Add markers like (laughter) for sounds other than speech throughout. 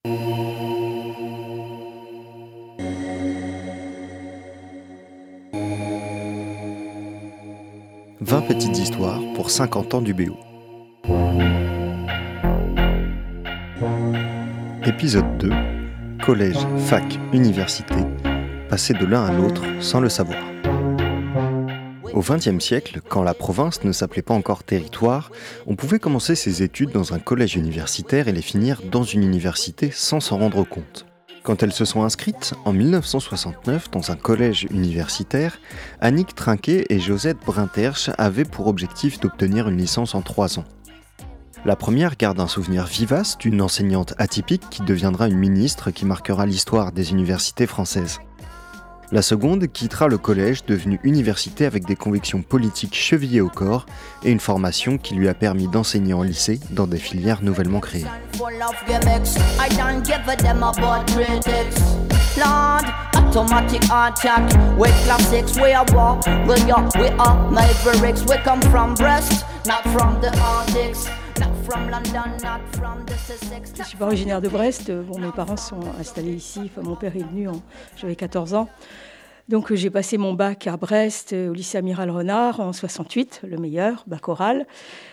« 20 petites histoires pour 50 ans du BO. Épisode 2 Collège, fac, université, passer de l'un à l'autre sans le savoir. Au XXe siècle, quand la province ne s'appelait pas encore territoire, on pouvait commencer ses études dans un collège universitaire et les finir dans une université sans s'en rendre compte. Quand elles se sont inscrites en 1969 dans un collège universitaire, Annick Trinquet et Josette Brinterche avaient pour objectif d'obtenir une licence en trois ans. La première garde un souvenir vivace d'une enseignante atypique qui deviendra une ministre qui marquera l'histoire des universités françaises. La seconde quittera le collège devenu université avec des convictions politiques chevillées au corps et une formation qui lui a permis d'enseigner en lycée dans des filières nouvellement créées. Je suis pas originaire de Brest. Bon, mes parents sont installés ici. mon père est venu, j'avais 14 ans. Donc j'ai passé mon bac à Brest, au lycée Amiral Renard en 68, le meilleur, bac oral.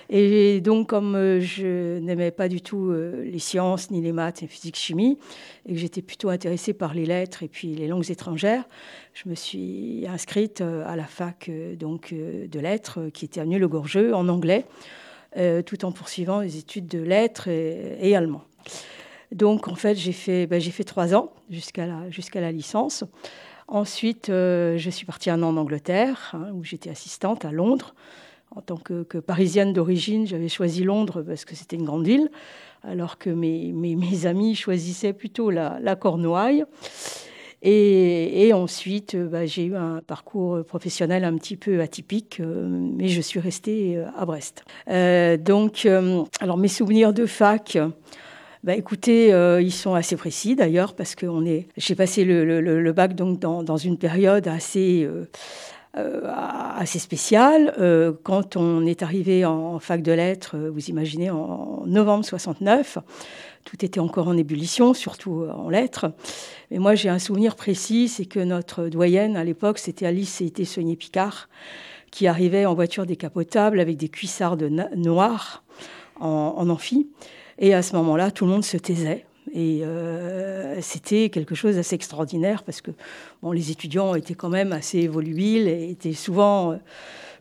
Et donc comme euh, je n'aimais pas du tout euh, les sciences, ni les maths, ni physique, chimie, et que j'étais plutôt intéressée par les lettres et puis les langues étrangères, je me suis inscrite euh, à la fac donc, de lettres qui était à Nul-le-Gorgeux en anglais. Euh, tout en poursuivant les études de lettres et, allemand. Donc en fait, j'ai fait, ben, fait trois ans jusqu'à la, la licence. Ensuite, euh, je suis partie un an en Angleterre, hein, où j'étais assistante à Londres. En tant que, parisienne d'origine, j'avais choisi Londres parce que c'était une grande ville, alors que mes, mes, amis choisissaient plutôt la, la Cornouaille. Et, ensuite, euh, bah, j'ai eu un parcours professionnel un petit peu atypique, euh, mais je suis restée euh, à Brest. donc, alors mes souvenirs de fac. Bah, écoutez, ils sont assez précis d'ailleurs parce que j'ai passé le, bac donc dans, une période assez assez spéciale. quand on est arrivé en fac de lettres, vous imaginez, en novembre 69, tout était encore en ébullition, surtout euh, en lettres. Mais moi, j'ai un souvenir précis, c'est que notre doyenne, à l'époque, c'était Alice et Soigné Picard, qui arrivait en voiture décapotable avec des cuissardes noires en, amphi. Et à ce moment-là, tout le monde se taisait. Et euh, c'était quelque chose d'assez extraordinaire parce que bon, les étudiants étaient quand même assez volubiles et étaient souvent euh,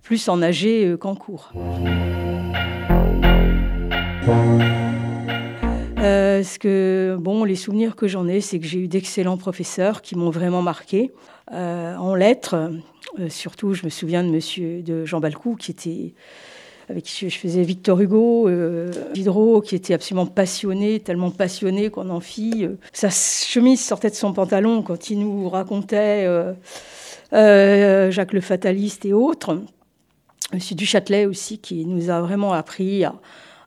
plus en nager qu'en cours. Euh, ce que, bon, les souvenirs que j'en ai, c'est que j'ai eu d'excellents professeurs qui m'ont vraiment marqué. Euh, en lettres, euh, surtout, je me souviens de de Jean Balcou, qui était avec qui je faisais Victor Hugo, Diderot, qui était absolument passionné, tellement passionné qu'on en fit. sa chemise sortait de son pantalon quand il nous racontait Jacques le Fataliste et autres. Monsieur Duchâtelet aussi, qui nous a vraiment appris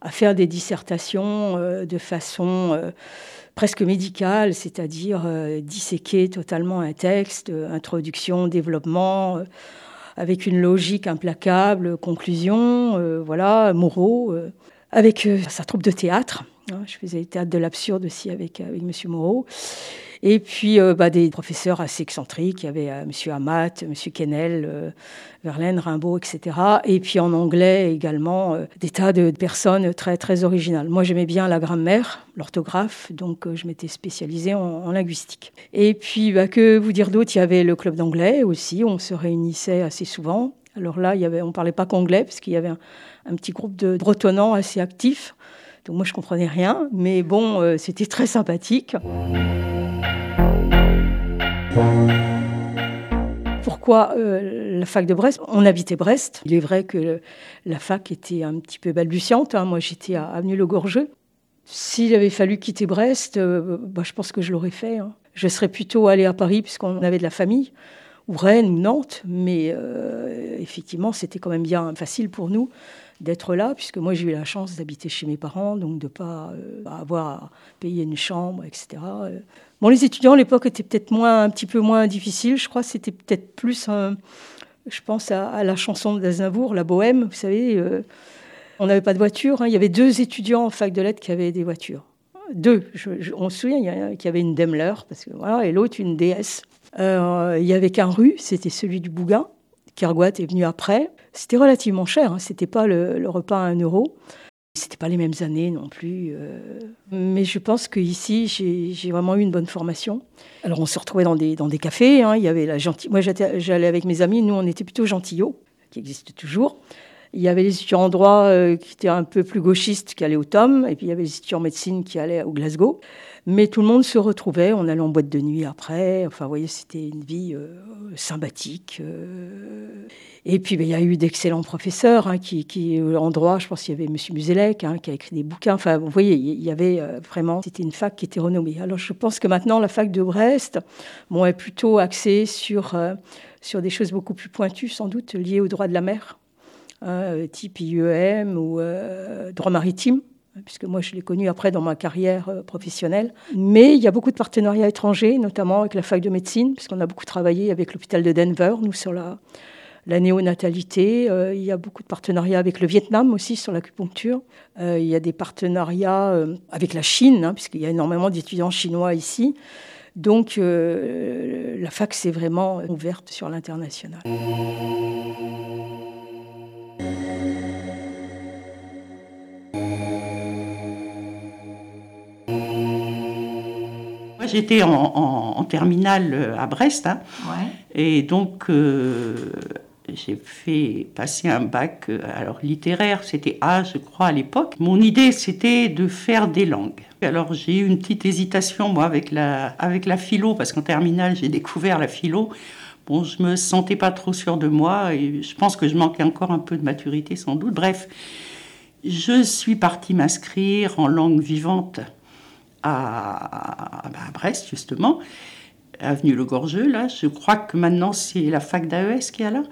à faire des dissertations euh, de façon euh, presque médicale, c'est-à-dire euh, disséquer totalement un texte, introduction, développement, avec une logique implacable, conclusion, voilà, moraux, avec sa troupe de théâtre. Hein, je faisais le théâtre de l'absurde aussi avec, avec M. Moreau. Et puis euh, bah, des professeurs assez excentriques. Il y avait euh, M. Amat, M. Kennel, euh, Verlaine, Rimbaud, etc. Et puis en anglais également, des tas de personnes très, très originales. Moi, j'aimais bien la grammaire, l'orthographe, donc je m'étais spécialisée en, linguistique. Et puis, bah, que vous dire d'autre? Il y avait le club d'anglais aussi, on se réunissait assez souvent. Alors là, on ne parlait pas qu'anglais, parce qu'il y avait un, un, petit groupe de bretonnants assez actifs. Moi, je comprenais rien, mais bon, c'était très sympathique. Pourquoi euh, la fac de Brest? On habitait Brest. Il est vrai que la fac était un petit peu balbutiante. Hein. Moi, j'étais à Avenue Le Gorgeux. S'il avait fallu quitter Brest, euh, bah, je pense que je l'aurais fait. Hein. Je serais plutôt allée à Paris puisqu'on avait de la famille, ou Rennes ou Nantes. Mais euh, effectivement, c'était quand même bien facile pour nous d'être là, puisque moi j'ai eu la chance d'habiter chez mes parents, donc de ne pas avoir à payer une chambre, etc. Bon, les étudiants à l'époque étaient peut-être moins, un petit peu moins difficiles. Je crois c'était peut-être plus, je pense à, la chanson d'Aznavour, La Bohème, vous savez. Euh, on n'avait pas de voiture. Hein. Il y avait deux étudiants en fac de lettres qui avaient des voitures. deux. on se souvient qu'il y avait une Daimler, parce que, voilà, et l'autre une DS. Euh, il y avait qu'un rue, c'était celui du Bougain. Kergoat est venu après. C'était relativement cher, hein, c'était pas le, repas à un euro. C'était pas les mêmes années non plus. Euh. Mais je pense qu'ici, j'ai vraiment eu une bonne formation. Alors, on se retrouvait dans des, cafés. Hein. Il y avait la gentille. Moi, j'allais avec mes amis. Nous, on était plutôt gentillot, qui existe toujours. Il y avait les étudiants en droit euh, qui étaient un peu plus gauchistes qui allaient au TOM, et puis il y avait les étudiants en médecine qui allaient au Glasgow. Mais tout le monde se retrouvait, on allait en boîte de nuit après. Enfin, vous voyez, c'était une vie euh, sympathique. Euh. Et puis, ben, il y a eu d'excellents professeurs hein, qui, en droit, je pense qu'il y avait M. Muzelec hein, qui a écrit des bouquins. Enfin, vous voyez, il y avait vraiment, c'était une fac qui était renommée. Alors, je pense que maintenant, la fac de Brest bon, est plutôt axée sur, sur des choses beaucoup plus pointues, sans doute, liées au droit de la mer. Hein, type IEM ou euh, droit maritime puisque moi je l'ai connu après dans ma carrière euh, professionnelle. Mais il y a beaucoup de partenariats étrangers, notamment avec la fac de médecine, puisqu'on a beaucoup travaillé avec l'hôpital de Denver, nous sur la, néonatalité. Euh, il y a beaucoup de partenariats avec le Vietnam aussi sur l'acupuncture. il y a des partenariats avec la Chine, hein, puisqu'il y a énormément d'étudiants chinois ici. Donc la fac s'est vraiment ouverte sur l'international. J'étais en, terminale euh, à Brest. Hein. Et donc, euh, j'ai fait passer un bac euh, alors littéraire, c'était A, je crois, à l'époque. Mon idée, c'était de faire des langues. Alors, j'ai eu une petite hésitation, moi, avec la, avec la philo, parce qu'en terminale, j'ai découvert la philo. Bon, je me sentais pas trop sûre de moi et je pense que je manquais encore un peu de maturité, sans doute. Bref, je suis partie m'inscrire en langue vivante à, à, Brest, justement, avenue Le Gorgeux, là. Je crois que maintenant, c'est la fac d'AES qui est là.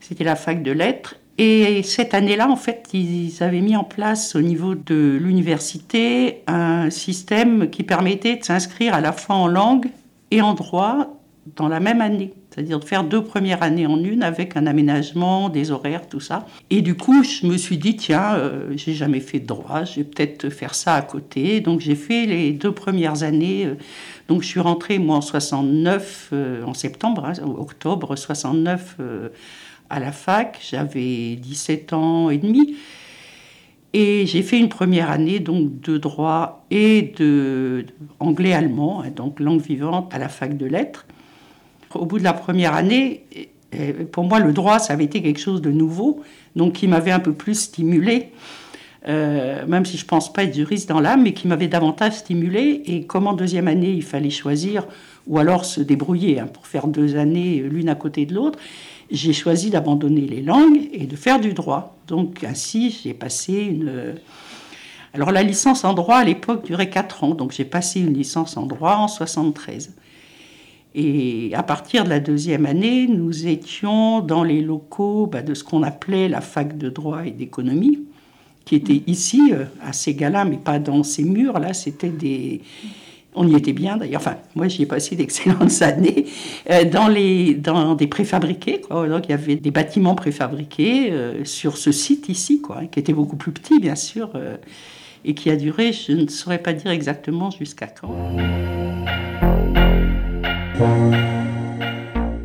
C'était la fac de lettres. Et cette année-là, en fait, ils avaient mis en place au niveau de l'université un système qui permettait de s'inscrire à la fois en langue et en droit dans la même année c'est-à-dire de faire deux premières années en une avec un aménagement, des horaires, tout ça. Et du coup, je me suis dit, tiens, euh, j'ai jamais fait de droit, je vais peut-être faire ça à côté. Donc j'ai fait les deux premières années. Euh, donc je suis rentrée, moi, en 69, euh, en septembre, hein, octobre 69, à la fac. J'avais 17 ans et demi. Et j'ai fait une première année donc de droit et de anglais-allemand, hein, donc langue vivante à la fac de lettres au bout de la première année, pour moi, le droit, ça avait été quelque chose de nouveau, donc qui m'avait un peu plus stimulé, euh, même si je ne pense pas être juriste dans l'âme, mais qui m'avait davantage stimulé. Et comme en deuxième année, il fallait choisir, ou alors se débrouiller hein, pour faire deux années l'une à côté de l'autre, j'ai choisi d'abandonner les langues et de faire du droit. Donc ainsi, j'ai passé une... Alors la licence en droit à l'époque durait quatre ans, donc j'ai passé une licence en droit en 73. Et à partir de la deuxième année, nous étions dans les locaux bah, de ce qu'on appelait la fac de droit et d'économie, qui était ici, euh, à ces gars-là, mais pas dans ces murs. Là, c'était des. On y était bien d'ailleurs. Enfin, moi, j'y ai passé (laughs) d'excellentes années euh, dans, les, dans des préfabriqués. Quoi. Donc, il y avait des bâtiments préfabriqués euh, sur ce site ici, quoi, qui était beaucoup plus petit, bien sûr, et qui a duré, je ne saurais pas dire exactement jusqu'à quand.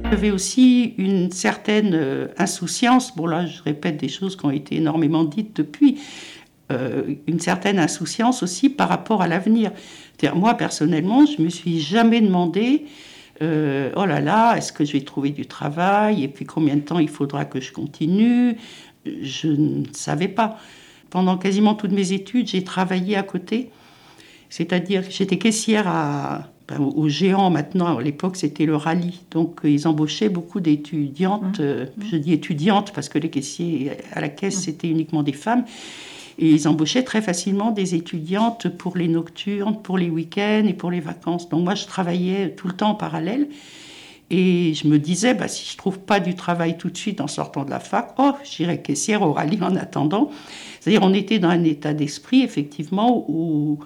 J'avais aussi une certaine euh, insouciance, bon là je répète des choses qui ont été énormément dites depuis, euh, une certaine insouciance aussi par rapport à l'avenir. Moi personnellement, je me suis jamais demandé, euh, oh là là, est-ce que je vais trouver du travail et puis combien de temps il faudra que je continue? Je ne savais pas. Pendant quasiment toutes mes études, j'ai travaillé à côté, c'est-à-dire j'étais caissière à aux géants maintenant, à l'époque c'était le rallye, donc euh, ils embauchaient beaucoup d'étudiantes, mmh. Euh, mmh. je dis étudiantes parce que les caissiers à la caisse mmh. c'était uniquement des femmes, et ils embauchaient très facilement des étudiantes pour les nocturnes, pour les week-ends et pour les vacances. Donc moi je travaillais tout le temps en parallèle, et je me disais, bah, si je trouve pas du travail tout de suite en sortant de la fac, oh, j'irai caissière au rallye en attendant. C'est-à-dire on était dans un état d'esprit effectivement où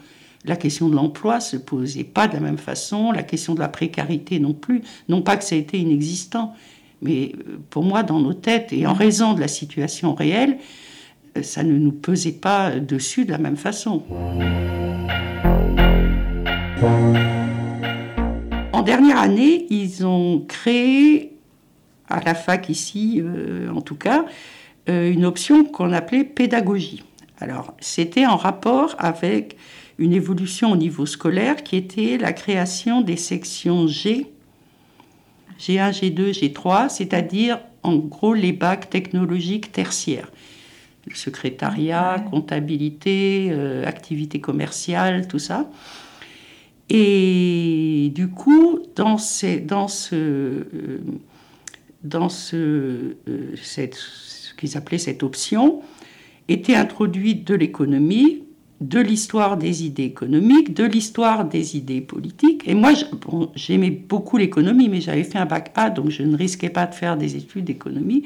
la question de l'emploi se posait pas de la même façon, la question de la précarité non plus. Non pas que ça ait été inexistant, mais euh, pour moi, dans nos têtes et en raison de la situation réelle, euh, ça ne nous pesait pas dessus de la même façon. En dernière année, ils ont créé, à la fac ici euh, en tout cas, une option qu'on appelait pédagogie. Alors, c'était en rapport avec une évolution au niveau scolaire qui était la création des sections G, G1, G2, G3, c'est-à-dire en gros les bacs technologiques tertiaires. Le secrétariat, comptabilité, euh, activité commerciale, tout ça. Et du coup, dans, dans ce, euh, dans ce, euh, cette, ce qu'ils appelaient cette option, était introduite de l'économie, de l'histoire des idées économiques, de l'histoire des idées politiques. Et moi, j'aimais beaucoup l'économie, mais j'avais fait un bac A, donc je ne risquais pas de faire des études d'économie.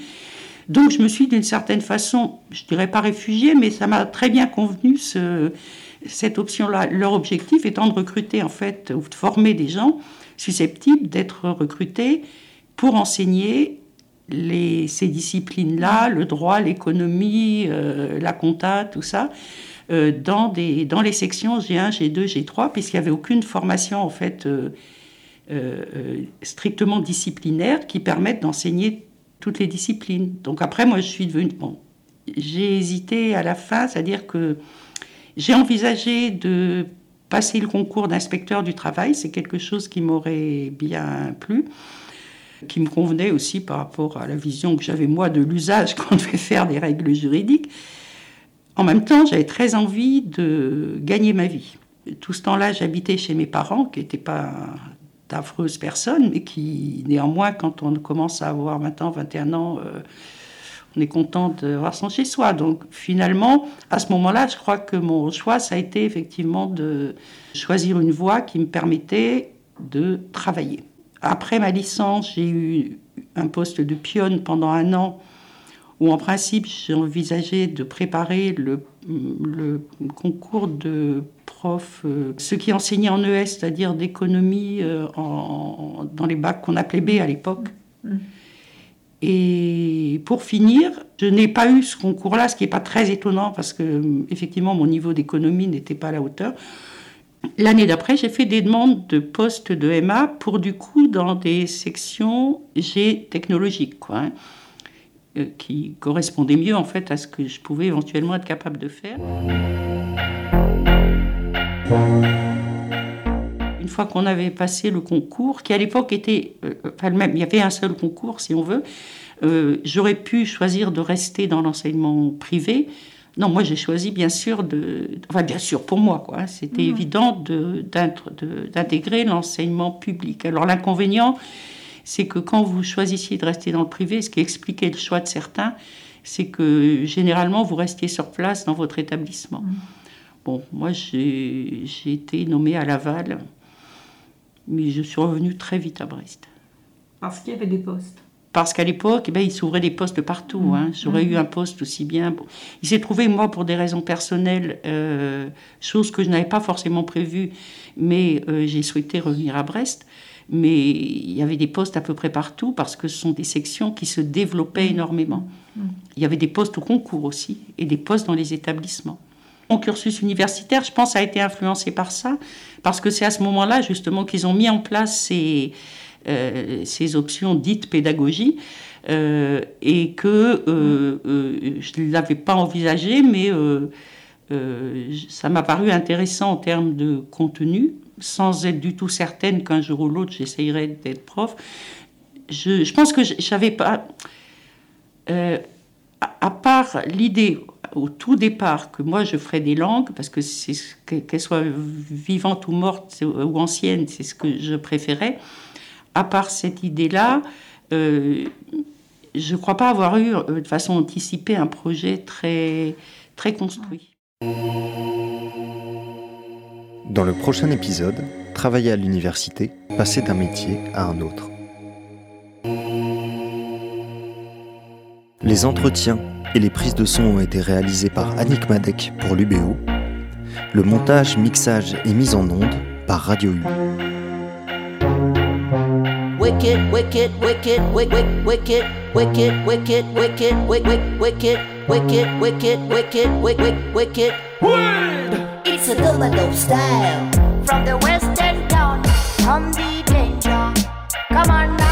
Donc je me suis d'une certaine façon, je dirais pas réfugiée, mais ça m'a très bien convenu ce, cette option-là. Leur objectif étant de recruter en fait, ou de former des gens susceptibles d'être recrutés pour enseigner ces disciplines-là, le droit, l'économie, euh, la compta, tout ça. Euh, dans, les sections G1, G2, G3, puisqu'il n'y avait aucune formation en fait euh, euh, strictement disciplinaire qui permette d'enseigner toutes les disciplines. Donc après, moi, je suis devenue... Bon, j'ai hésité à la fin, c'est-à-dire que j'ai envisagé de passer le concours d'inspecteur du travail, c'est quelque chose qui m'aurait bien plu qui me convenait aussi par rapport à la vision que j'avais moi de l'usage (laughs) qu'on devait faire des règles juridiques. En même temps, j'avais très envie de gagner ma vie. Tout ce temps-là, j'habitais chez mes parents, qui n'étaient pas d'affreuses personnes, mais qui, néanmoins, quand on commence à avoir 20 ans, 21 ans, euh, on est content d'avoir son chez-soi. Donc, finalement, à ce moment-là, je crois que mon choix, ça a été effectivement de choisir une voie qui me permettait de travailler. Après ma licence, j'ai eu un poste de pionne pendant un an où en principe j'ai envisagé de préparer le, concours de prof, euh, ceux qui enseignaient en ES, c'est-à-dire d'économie euh, dans les bacs qu'on appelait B à l'époque. Mm. Et pour finir, je n'ai pas eu ce concours-là, ce qui n'est pas très étonnant parce que effectivement mon niveau d'économie n'était pas à la hauteur. L'année d'après, j'ai fait des demandes de poste de MA pour du coup dans des sections G technologiques. Quoi, hein. Euh, qui correspondait mieux en fait à ce que je pouvais éventuellement être capable de faire. Une fois qu'on avait passé le concours, qui à l'époque était, euh, enfin le même, il y avait un seul concours si on veut, euh, j'aurais pu choisir de rester dans l'enseignement privé. Non, moi j'ai choisi bien sûr de, enfin bien sûr pour moi quoi, hein, c'était mmh. évident d'intégrer l'enseignement public. Alors l'inconvénient, c'est que quand vous choisissiez de rester dans le privé, ce qui expliquait le choix de certains, c'est que généralement vous restiez sur place dans votre établissement. Mm. Bon, moi j'ai été nommée à Laval, mais je suis revenue très vite à Brest. Parce qu'il y avait des postes parce qu'à l'époque, eh ben, il s'ouvrait des postes partout. Mm. Hein. J'aurais mm. eu un poste aussi bien. Il s'est trouvé, moi, pour des raisons personnelles, euh, chose que je n'avais pas forcément prévue, mais euh, j'ai souhaité revenir à Brest mais il y avait des postes à peu près partout parce que ce sont des sections qui se développaient mmh. énormément. Mmh. Il y avait des postes au concours aussi et des postes dans les établissements. Mon cursus universitaire, je pense, a été influencé par ça, parce que c'est à ce moment-là justement qu'ils ont mis en place ces, euh, ces options dites pédagogie. Euh, et que euh, mmh. je ne l'avais pas envisagé, mais ça m'a paru intéressant en termes de contenu, sans être du tout certaine qu'un jour ou l'autre j'essayerais d'être prof. Je, pense que j'avais pas, euh, à, part l'idée au tout départ que moi je ferais des langues, parce que qu'elles soient vivantes ou mortes ou anciennes, c'est ce que je préférais. À part cette idée-là, euh, je ne crois pas avoir eu euh, de façon anticipée un projet très, très construit. Dans le prochain épisode, travailler à l'université, passer d'un métier à un autre. Les entretiens et les prises de son ont été réalisés par Annick Madec pour l'UBO. Le montage, mixage et mise en onde par Radio U. to the Lando style. From the western town, come the danger. Come on now.